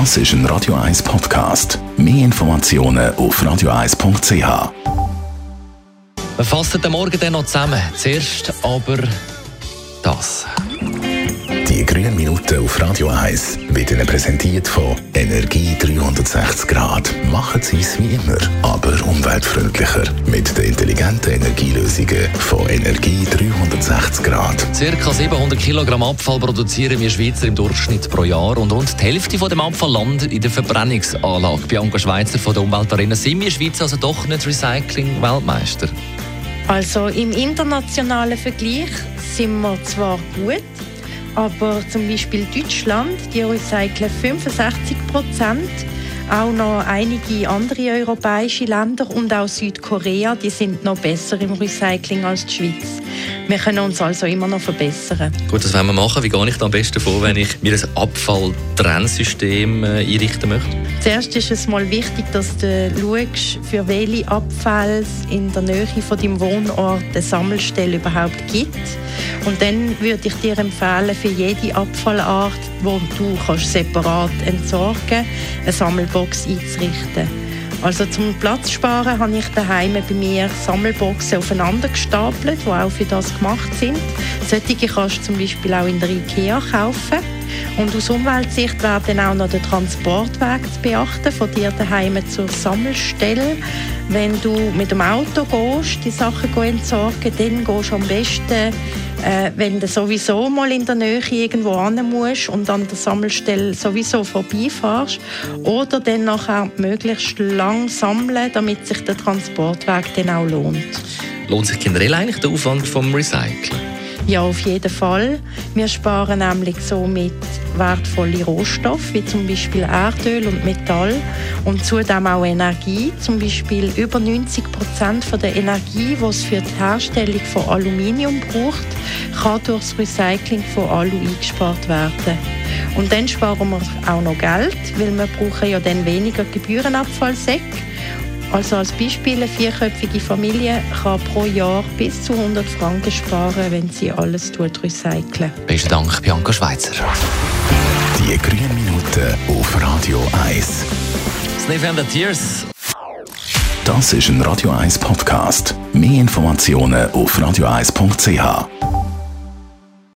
Das ist ein Radio 1 Podcast. Mehr Informationen auf radio1.ch. Wir fassen den Morgen dann noch zusammen. Zuerst aber das. Die grünen Minuten auf Radio 1 werden Ihnen präsentiert von Energie 360 Grad. Machen Sie es wie immer, aber umweltfreundlicher. Mit den intelligenten Energielösungen von Energie 360 Grad. Circa 700 Kilogramm Abfall produzieren wir Schweizer im Durchschnitt pro Jahr und rund die Hälfte von dem Abfall landet in der Verbrennungsanlage. Bianca Schweizer von der Umweltarena sind wir Schweiz also doch nicht Recycling-Weltmeister. Also im internationalen Vergleich sind wir zwar gut, aber zum Beispiel Deutschland, die recyceln 65 Prozent. Auch noch einige andere europäische Länder und auch Südkorea, die sind noch besser im Recycling als die Schweiz. Wir können uns also immer noch verbessern. Gut, das werden wir machen. Wie gehe ich da am besten vor, wenn ich mir ein Abfalltrennsystem äh, einrichten möchte? Zuerst ist es mal wichtig, dass du schaust, für welche Abfälle es in der Nähe von deinem Wohnort eine Sammelstelle überhaupt gibt. Und dann würde ich dir empfehlen, für jede Abfallart, wo du kannst separat entsorgen eine Sammelbox einzurichten. Also zum Platz sparen habe ich daheim bei mir Sammelboxen aufeinander gestapelt, die auch für das gemacht sind. Solche kannst du zum Beispiel auch in der IKEA kaufen. Und aus Umweltsicht wäre dann auch noch der Transportweg zu beachten, von dir daheim zur Sammelstelle. Wenn du mit dem Auto gehst, die Sachen entsorgen, dann gehst du am besten äh, wenn du sowieso mal in der Nähe irgendwo hin musst und an der Sammelstelle sowieso vorbeifährst oder dann nachher möglichst lang sammeln, damit sich der Transportweg dann auch lohnt. Lohnt sich generell eigentlich der Aufwand vom Recyceln? Ja, auf jeden Fall. Wir sparen nämlich somit wertvolle Rohstoffe, wie zum Beispiel Erdöl und Metall und zudem auch Energie. Zum Beispiel über 90 Prozent der Energie, die es für die Herstellung von Aluminium braucht, kann durch das Recycling von Alu eingespart werden. Und dann sparen wir auch noch Geld, weil wir brauchen ja dann weniger Gebührenabfallsäcke also als Beispiel, eine vierköpfige Familie kann pro Jahr bis zu 100 Franken sparen, wenn sie alles recyceln. Besten Dank, Bianca Schweizer. Die grünen Minuten auf Radio 1. Sniff and the Tears. Das ist ein Radio 1 Podcast. Mehr Informationen auf radio1.ch.